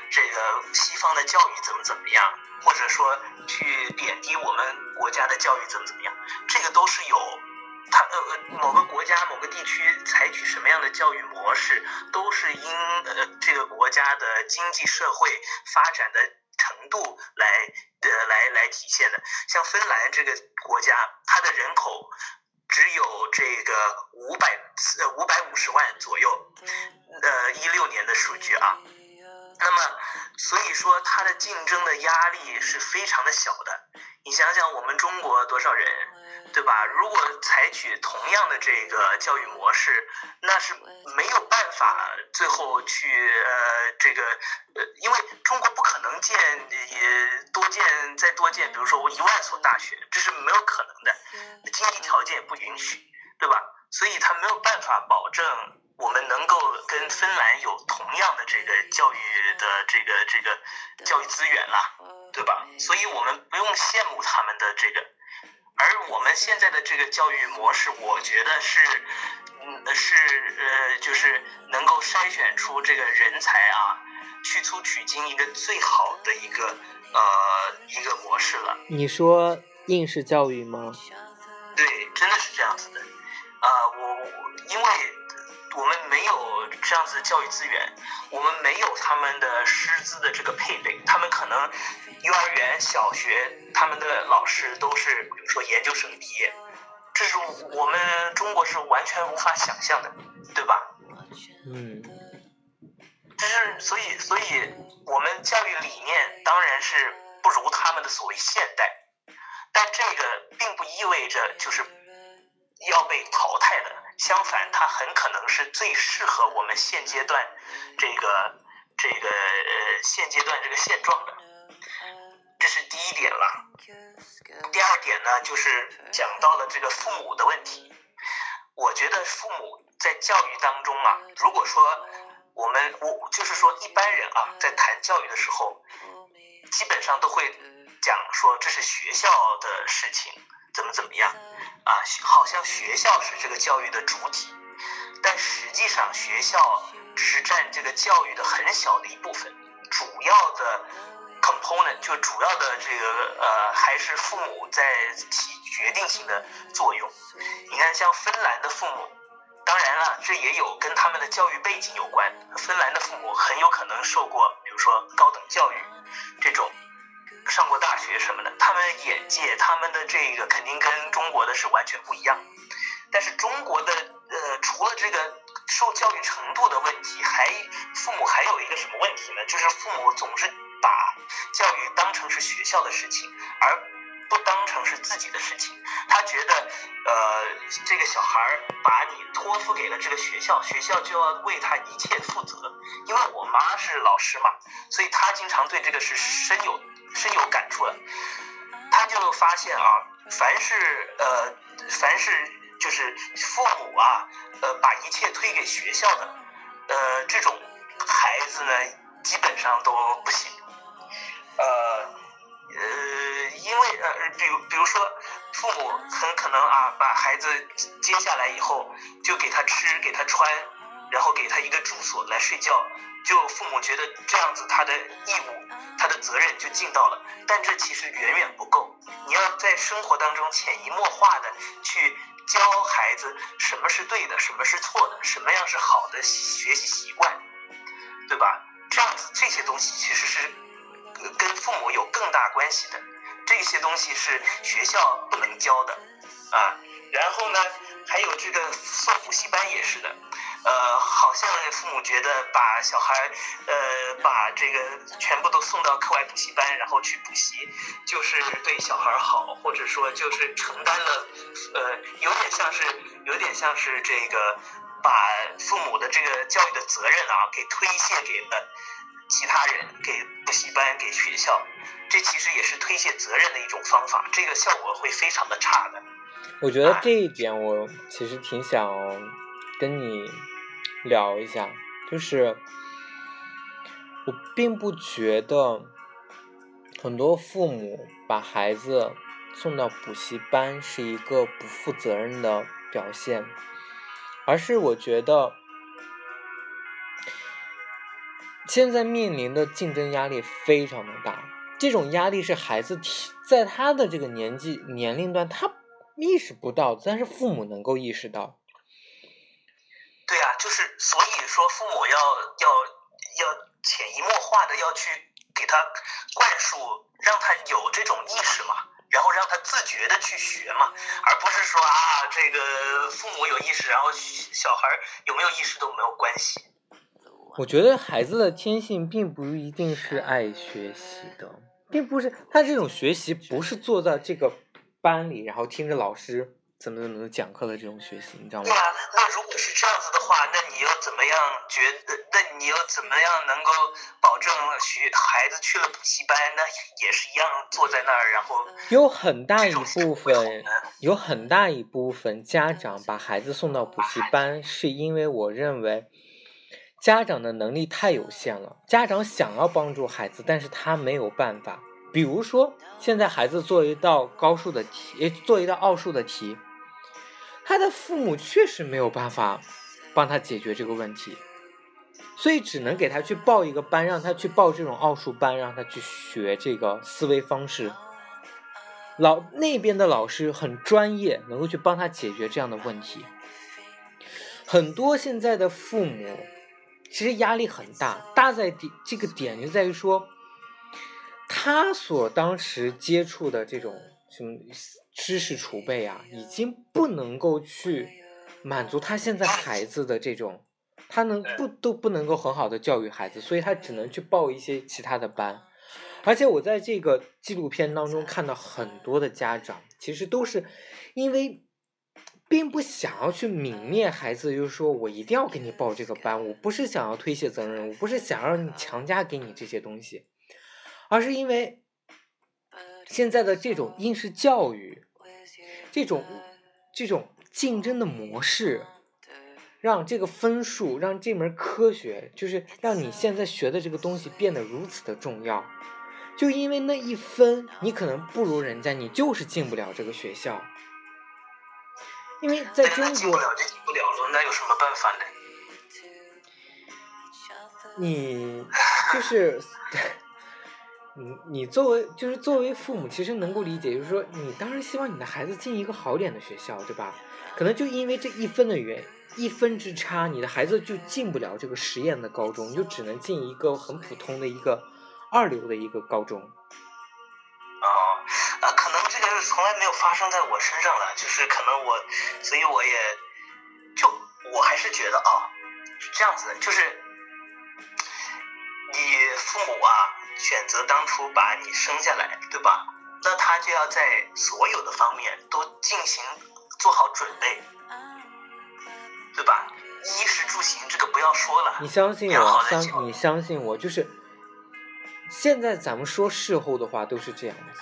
这个西方的教育怎么怎么样，或者说去贬低我们国家的教育怎么怎么样，这个都是有。它呃呃某个国家某个地区采取什么样的教育模式，都是因呃这个国家的经济社会发展的程度来呃来来体现的。像芬兰这个国家，它的人口只有这个五百呃五百五十万左右，呃一六年的数据啊。那么，所以说它的竞争的压力是非常的小的。你想想，我们中国多少人，对吧？如果采取同样的这个教育模式，那是没有办法最后去呃这个呃，因为中国不可能建也多建再多建，比如说我一万所大学，这是没有可能的，经济条件也不允许，对吧？所以他没有办法保证我们能够跟芬兰有同样的这个教育的这个这个教育资源啦，对吧？所以我们不用羡慕他们的这个，而我们现在的这个教育模式，我觉得是，嗯，是呃，就是能够筛选出这个人才啊，去粗取精一个最好的一个呃一个模式了。你说应试教育吗？对，真的是这样子的。啊、我我因为我们没有这样子的教育资源，我们没有他们的师资的这个配备，他们可能幼儿园、小学他们的老师都是比如说研究生毕业，这是我们中国是完全无法想象的，对吧？嗯这是所以，所以我们教育理念当然是不如他们的所谓现代，但这个并不意味着就是要被淘汰的，相反，它很可能是最适合我们现阶段这个这个呃现阶段这个现状的，这是第一点了。第二点呢，就是讲到了这个父母的问题。我觉得父母在教育当中啊，如果说我们我就是说一般人啊，在谈教育的时候，基本上都会讲说这是学校的事情，怎么怎么样啊，好像学校是这个教育的主体，但实际上学校只是占这个教育的很小的一部分，主要的 component 就主要的这个呃还是父母在起决定性的作用。你看，像芬兰的父母。当然了，这也有跟他们的教育背景有关。芬兰的父母很有可能受过，比如说高等教育，这种上过大学什么的，眼界、他们的这个肯定跟中国的是完全不一样。但是中国的呃，除了这个受教育程度的问题，还父母还有一个什么问题呢？就是父母总是把教育当成是学校的事情，而不当成是自己的事情。他觉得，呃，这个小孩儿把你托付给了这个学校，学校就要为他一切负责。因为我妈是老师嘛，所以她经常对这个是深有深有感触的。他就发现啊，凡是呃，凡是就是父母啊，呃，把一切推给学校的，呃，这种孩子呢，基本上都不行。呃呃，因为呃，比如比如说，父母很可能啊，把孩子接下来以后，就给他吃，给他穿，然后给他一个住所来睡觉，就父母觉得这样子他的义务、他的责任就尽到了，但这其实远远不够。你要在生活当中潜移默化的去教孩子什么是对的，什么是错的，什么样是好的学习习惯，对吧？这样子这些东西其实是呃跟父母有更大关系的，这些东西是学校不能教的啊。然后呢，还有这个送补习班也是的，呃，好像父母觉得把小孩呃把这个全部都送到课外补习班，然后去补习，就是对小孩好，或者说就是承担了呃有点像是有点像是这个把父母的这个教育的责任啊给推卸给了其他人，给补习班，给学校，这其实也是推卸责任的一种方法，这个效果会非常的差的。我觉得这一点我其实挺想跟你聊一下，就是我并不觉得很多父母把孩子送到补习班是一个不负责任的表现，而是我觉得现在面临的竞争压力非常的大，这种压力是孩子在他的这个年纪年龄段他。意识不到，但是父母能够意识到。对啊，就是所以说，父母要要要潜移默化的要去给他灌输，让他有这种意识嘛，然后让他自觉的去学嘛，而不是说啊，这个父母有意识，然后小孩有没有意识都没有关系。我觉得孩子的天性并不一定是爱学习的，并不是他这种学习不是做到这个。班里，然后听着老师怎么怎么讲课的这种学习，你知道吗？对啊，那如果是这样子的话，那你又怎么样觉得？那你又怎么样能够保证学孩子去了补习班，那也是一样坐在那儿，然后有很大一部分，有很大一部分家长把孩子送到补习班，是因为我认为家长的能力太有限了。家长想要帮助孩子，但是他没有办法。比如说，现在孩子做一道高数的题，做一道奥数的题，他的父母确实没有办法帮他解决这个问题，所以只能给他去报一个班，让他去报这种奥数班，让他去学这个思维方式。老那边的老师很专业，能够去帮他解决这样的问题。很多现在的父母其实压力很大，大在点这个点就在于说，他所当时接触的这种什么知识储备啊，已经不能够去满足他现在孩子的这种，他能不都不能够很好的教育孩子，所以他只能去报一些其他的班。而且我在这个纪录片当中看到很多的家长，其实都是因为并不想要去泯灭孩子，就是说我一定要给你报这个班，我不是想要推卸责任，我不是想让你强加给你这些东西，而是因为现在的这种应试教育，这种这种竞争的模式，让这个分数，让这门科学，就是让你现在学的这个东西变得如此的重要。就因为那一分，你可能不如人家，你就是进不了这个学校。因为在中国，进不了就进不了了，那有什么办法呢？你就是 你你作为就是作为父母，其实能够理解，就是说你当然希望你的孩子进一个好点的学校，对吧？可能就因为这一分的原一分之差，你的孩子就进不了这个实验的高中，就只能进一个很普通的一个。二流的一个高中。哦，啊，可能这个是从来没有发生在我身上了，就是可能我，所以我也，就我还是觉得啊，是这样子的，就是你父母啊，选择当初把你生下来，对吧？那他就要在所有的方面都进行做好准备，对吧？衣食住行这个不要说了，你相信我，相你相信我，就是。现在咱们说事后的话都是这样子，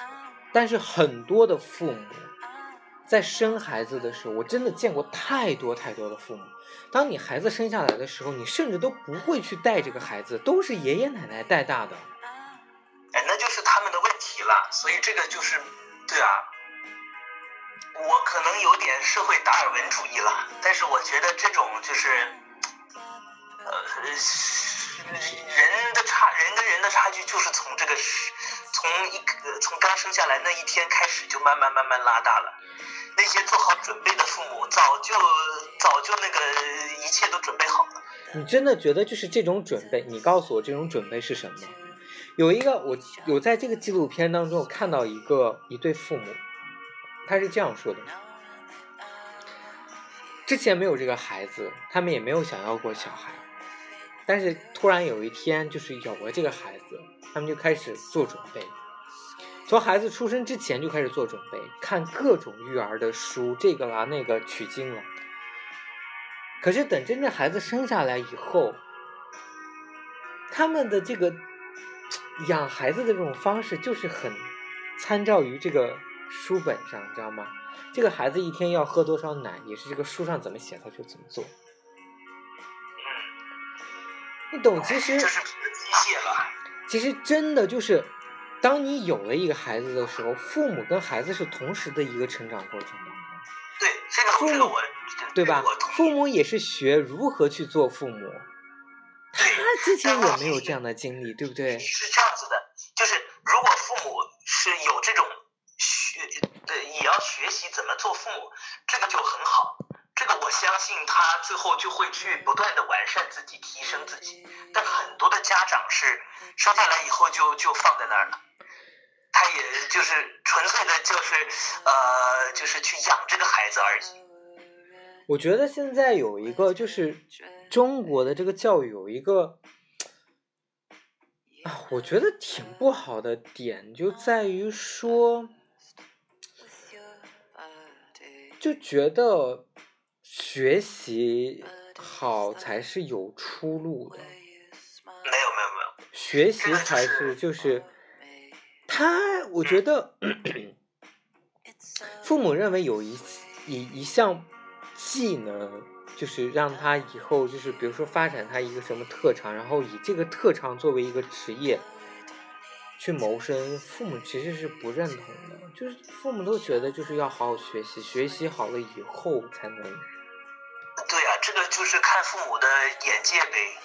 但是很多的父母在生孩子的时候，我真的见过太多太多的父母。当你孩子生下来的时候，你甚至都不会去带这个孩子，都是爷爷奶奶带大的。提，了。所以这个就是，对啊，我可能有点社会达尔文主义了，但是我觉得这种就是，呃。人的差，人跟人的差距就是从这个，从一个从刚生下来那一天开始就慢慢慢慢拉大了。那些做好准备的父母，早就早就那个一切都准备好了。你真的觉得就是这种准备？你告诉我这种准备是什么？有一个我有在这个纪录片当中看到一个一对父母，他是这样说的：之前没有这个孩子，他们也没有想要过小孩。但是突然有一天，就是有了这个孩子，他们就开始做准备，从孩子出生之前就开始做准备，看各种育儿的书，这个啦那个取经了。可是等真正孩子生下来以后，他们的这个养孩子的这种方式就是很参照于这个书本上，你知道吗？这个孩子一天要喝多少奶，也是这个书上怎么写他就怎么做。你懂，其实其实真的就是，当你有了一个孩子的时候，父母跟孩子是同时的一个成长过程当中。对，这个父母对吧？父母也是学如何去做父母，他之前也没有这样的经历，对不对？是这样子的，就是如果父母是有这种学，对，也要学习怎么做父母，这个就很好。这个我相信他最后就会去不断的完善自己，提升自己。但很多的家长是生下来以后就就放在那儿了，他也就是纯粹的就是呃就是去养这个孩子而已。我觉得现在有一个就是中国的这个教育有一个啊，我觉得挺不好的点就在于说，就觉得。学习好才是有出路的。没有没有没有，学习才是就是他，我觉得父母认为有一一一项技能，就是让他以后就是比如说发展他一个什么特长，然后以这个特长作为一个职业去谋生。父母其实是不认同的，就是父母都觉得就是要好好学习，学习好了以后才能。对呀，这个就是看父母的眼界呗。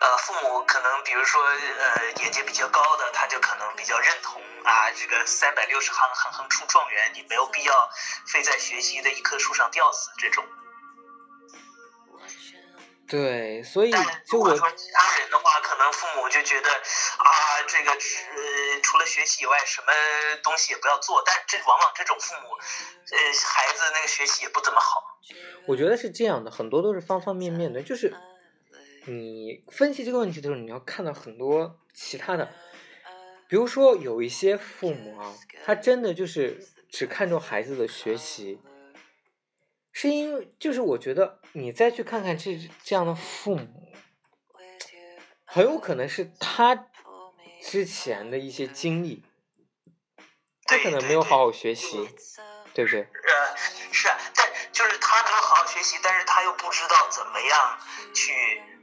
呃，父母可能比如说呃眼界比较高的，他就可能比较认同啊，这个三百六十行，行行出状元，你没有必要非在学习的一棵树上吊死这种。对，所以就我说其他人的话，可能父母就觉得啊，这个呃，除了学习以外，什么东西也不要做。但这往往这种父母，呃，孩子那个学习也不怎么好。我觉得是这样的，很多都是方方面面的，就是你分析这个问题的时候，你要看到很多其他的，比如说有一些父母啊，他真的就是只看重孩子的学习，是因为就是我觉得你再去看看这这样的父母，很有可能是他之前的一些经历，他可能没有好好学习，对不对？呃，是就是他没有好好学习，但是他又不知道怎么样去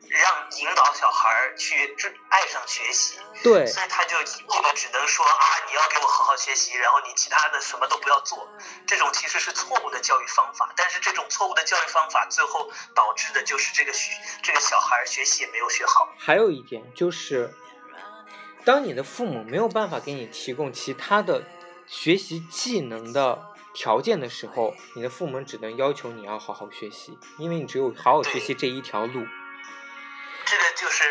让引导小孩儿去爱上学习，对，所以他就一味的只能说啊，你要给我好好学习，然后你其他的什么都不要做。这种其实是错误的教育方法，但是这种错误的教育方法最后导致的就是这个学这个小孩儿学习也没有学好。还有一点就是，当你的父母没有办法给你提供其他的学习技能的条件的时候，你的父母只能要求你要好好学习，因为你只有好好学习这一条路。这个就是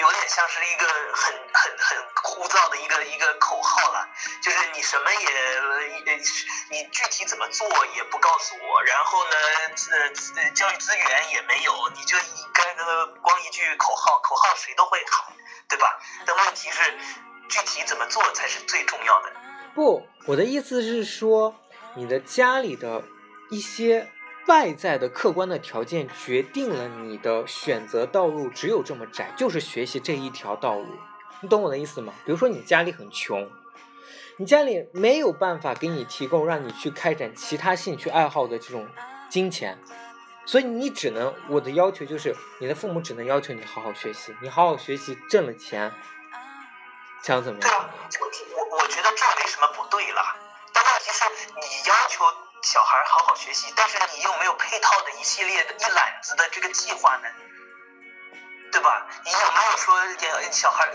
有点像是一个很很很枯燥的一个一个口号了，就是你什么也呃你具体怎么做也不告诉我，然后呢呃呃教育资源也没有，你就一干个光一句口号，口号谁都会喊，对吧？但问题是具体怎么做才是最重要的。不，我的意思是说，你的家里的一些外在的客观的条件决定了你的选择道路只有这么窄，就是学习这一条道路。你懂我的意思吗？比如说你家里很穷，你家里没有办法给你提供让你去开展其他兴趣爱好的这种金钱，所以你只能我的要求就是，你的父母只能要求你好好学习，你好好学习挣了钱，想怎么样对啊，我我我觉得这没什么不对了，但问题是你要求小孩好好学习，但是你又没有配套的一系列的一揽子的这个计划呢，对吧？你有没有说小孩，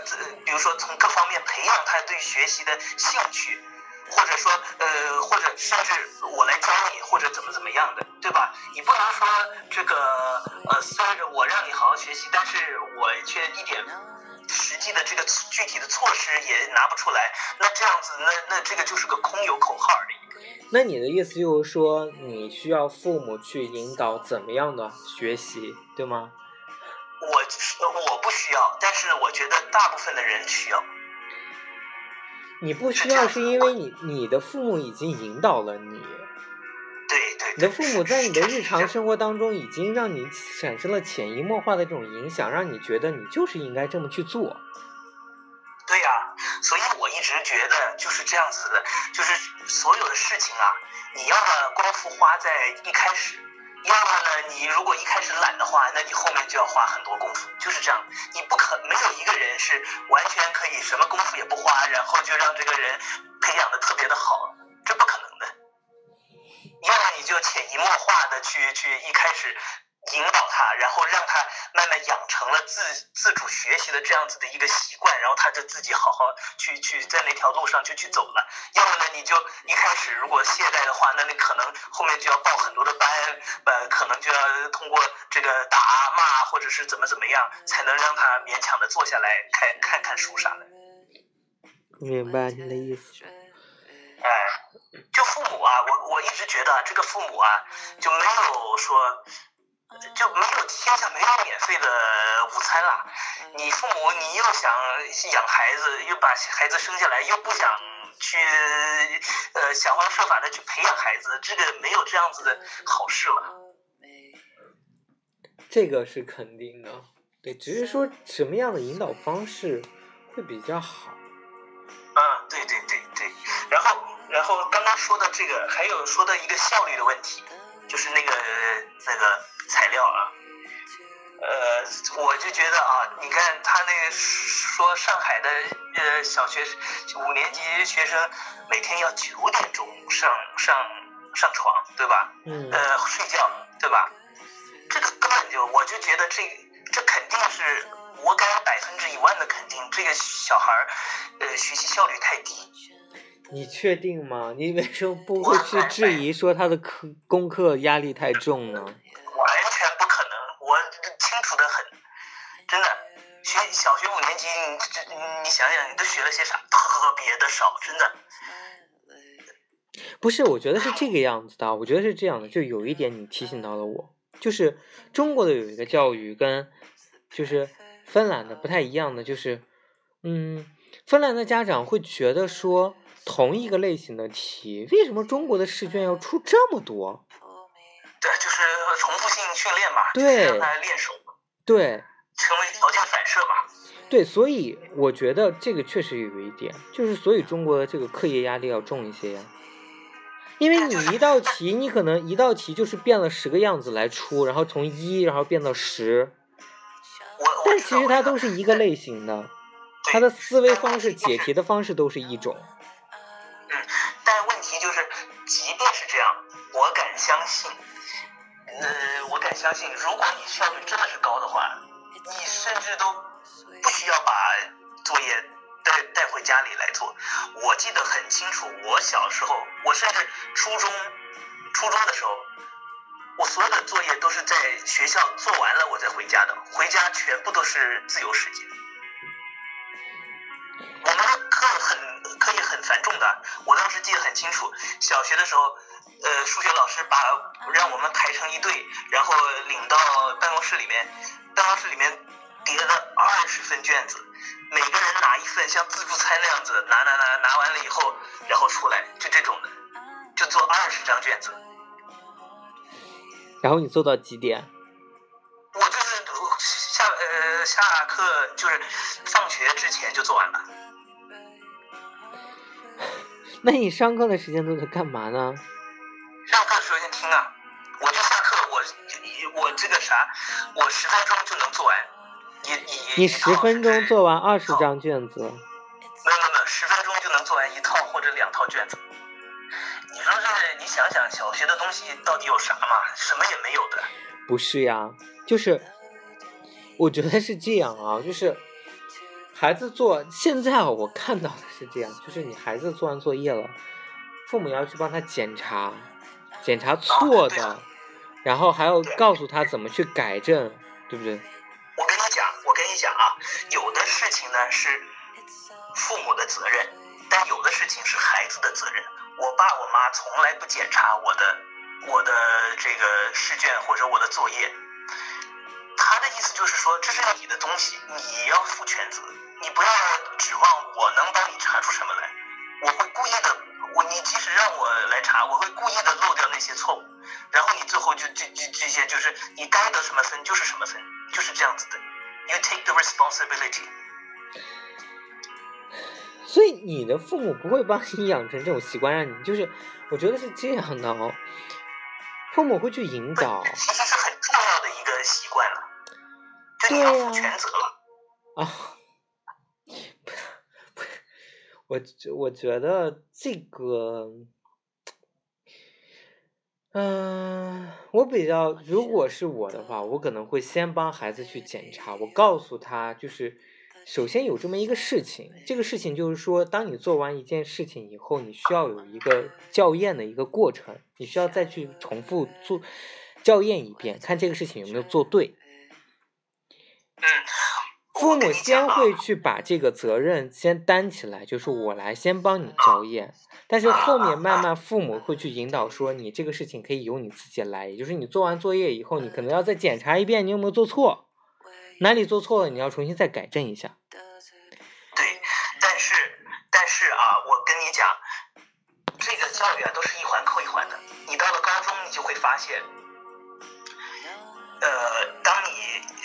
比如说从各方面培养他对学习的兴趣？或者说，呃，或者甚至我来教你，或者怎么怎么样的，对吧？你不能说这个，呃，虽然我让你好好学习，但是我却一点实际的这个具体的措施也拿不出来，那这样子，那那这个就是个空有口号而已。那你的意思就是说，你需要父母去引导怎么样的学习，对吗？我我不需要，但是我觉得大部分的人需要。你不需要，是因为你你的父母已经引导了你，你的父母在你的日常生活当中已经让你产生了潜移默化的这种影响，让你觉得你就是应该这么去做。对呀、所以我一直觉得就是这样子的，就是所有的事情啊，你要么功夫花在一开始，要么呢，你如果一开始懒的话，那你后面就要花很多功夫，就是这样。你不可没有一个人是完全可以什么功夫也不花，然后就让这个人培养的特别的好，这不可能。要么你就潜移默化的去去一开始引导他，然后让他慢慢养成了自自主学习的这样子的一个习惯，然后他就自己好好去去在那条路上就去走了。要么呢，你就一开始如果懈怠的话，那你可能后面就要报很多的班，呃，可能就要通过这个打骂或者是怎么怎么样，才能让他勉强的坐下来看看看书啥的。明白你的意思。哎，就父母啊，我我一直觉得这个父母啊，就没有说，就没有天下没有免费的午餐啦。你父母你又想养孩子，又把孩子生下来，又不想去呃想方设法的去培养孩子，这个没有这样子的好事了。这个是肯定的，对，只是说什么样的引导方式会比较好。嗯，对对对对，然后然后刚刚说的这个，还有说的一个效率的问题，就是那个那个材料啊，呃，我就觉得啊，你看他那个说上海的呃小学五年级学生每天要九点钟上上上床，对吧？嗯，呃，睡觉，对吧？这个根本就，我就觉得这这肯定是我敢百分之一万的肯定，这个小孩儿，呃，学习效率太低。你确定吗？你为什么不会去质疑说他的课功课压力太重呢？完全不可能我清楚的很真的。学小学五年级你这你想想你都学了些啥？特别的少真的不是我觉得是这个样子的我觉得是这样的就有一点你提醒到了我。就是中国的有一个教育跟就是芬兰的不太一样的就是嗯芬兰的家长会觉得说同一个类型的题，为什么中国的试卷要出这么多？对，就是重复性训练嘛，对让他练手，对成为条件反射嘛。对，所以我觉得这个确实有一点，就是所以中国的这个课业压力要重一些呀。因为你一道题，你可能一道题就是变了十个样子来出，然后从一然后变到十，但其实它都是一个类型的，对它的思维方式、解题的方式都是一种。即便是这样，我敢相信，呃，我敢相信，如果你效率真的是高的话，你甚至都不需要把作业带带回家里来做。我记得很清楚，我小时候，我甚至初中初中的时候，我所有的作业都是在学校做完了我再回家的，回家全部都是自由时间。我们的课很课业很繁重的，我当时记得很清楚。小学的时候，呃，数学老师把让我们排成一队，然后领到办公室里面，办公室里面叠了二十份卷子，每个人拿一份，像自助餐那样子，拿拿拿拿完了以后，然后出来，就这种的，就做二十张卷子。然后你做到几点？我就是下呃下课就是放学之前就做完了。那你上课的时间都在干嘛呢？上课的时候先听啊，我就下课，我我这个啥，我十分钟就能做完。你你你十分钟做完二十张卷子，没有没有没有，十分钟就能做完一套或者两套卷子。你说这，你想想小学的东西到底有啥嘛？什么也没有的。不是呀？就是我觉得是这样啊，就是孩子做现在啊我看到的是这样，就是你孩子做完作业了，父母要去帮他检查，检查错的然后还要告诉他怎么去改正，对不对？我跟你讲，我跟你讲啊，有的事情呢是父母的责任，但有的事情是孩子的责任。我爸我妈从来不检查我的我的这个试卷或者我的作业，他的意思就是说，这是你的东西，你要负全责，你不要指望我能帮你查出什么来。我会故意的，我你即使让我来查，我会故意的漏掉那些错误，然后你最后就就就这些就是你该得什么分就是什么分，就是这样子的。You take the responsibility。所以你的父母不会帮你养成这种习惯，让你就是，我觉得是这样的哦，父母会去引导其实是很重要的一个习惯了，就你要负全责了。啊。我我觉得这个，嗯、我比较，如果是我的话，我可能会先帮孩子去检查，我告诉他，就是首先有这么一个事情，这个事情就是说，当你做完一件事情以后，你需要有一个校验的一个过程，你需要再去重复做校验一遍，看这个事情有没有做对。嗯，父母先会去把这个责任先担起来，就是我来先帮你校验，但是后面慢慢父母会去引导说，你这个事情可以由你自己来，也就是你做完作业以后，你可能要再检查一遍你有没有做错，哪里做错了你要重新再改正一下。对，但是但是啊，我跟你讲，这个教育啊都是一环扣一环的。你到了高中，你就会发现，呃，当你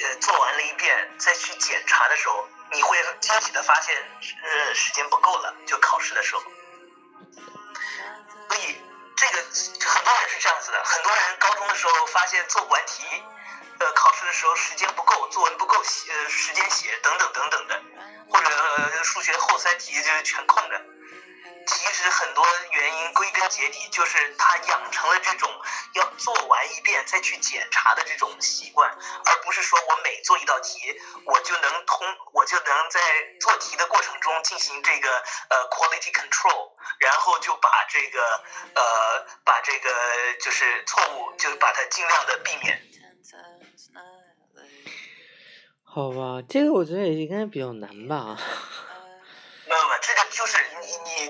呃做完了一遍再去检查的时候，你会惊喜的发现，呃，时间不够了，就考试的时候。所以这个很多人是这样子的，很多人高中的时候发现做不完题，呃，考试的时候时间不够，作文不够写，呃，时间写等等等等的，或者、数学后三题就是全空的。其实很多原因归根结底就是他养成了这种要做完一遍再去检查的这种习惯，而不是说我每做一道题，我就能通，我就能在做题的过程中进行这个呃 quality control，然后就把这个呃把这个就是错误就把它尽量的避免。好吧，这个我觉得也应该比较难吧。没有没有，这个就是你你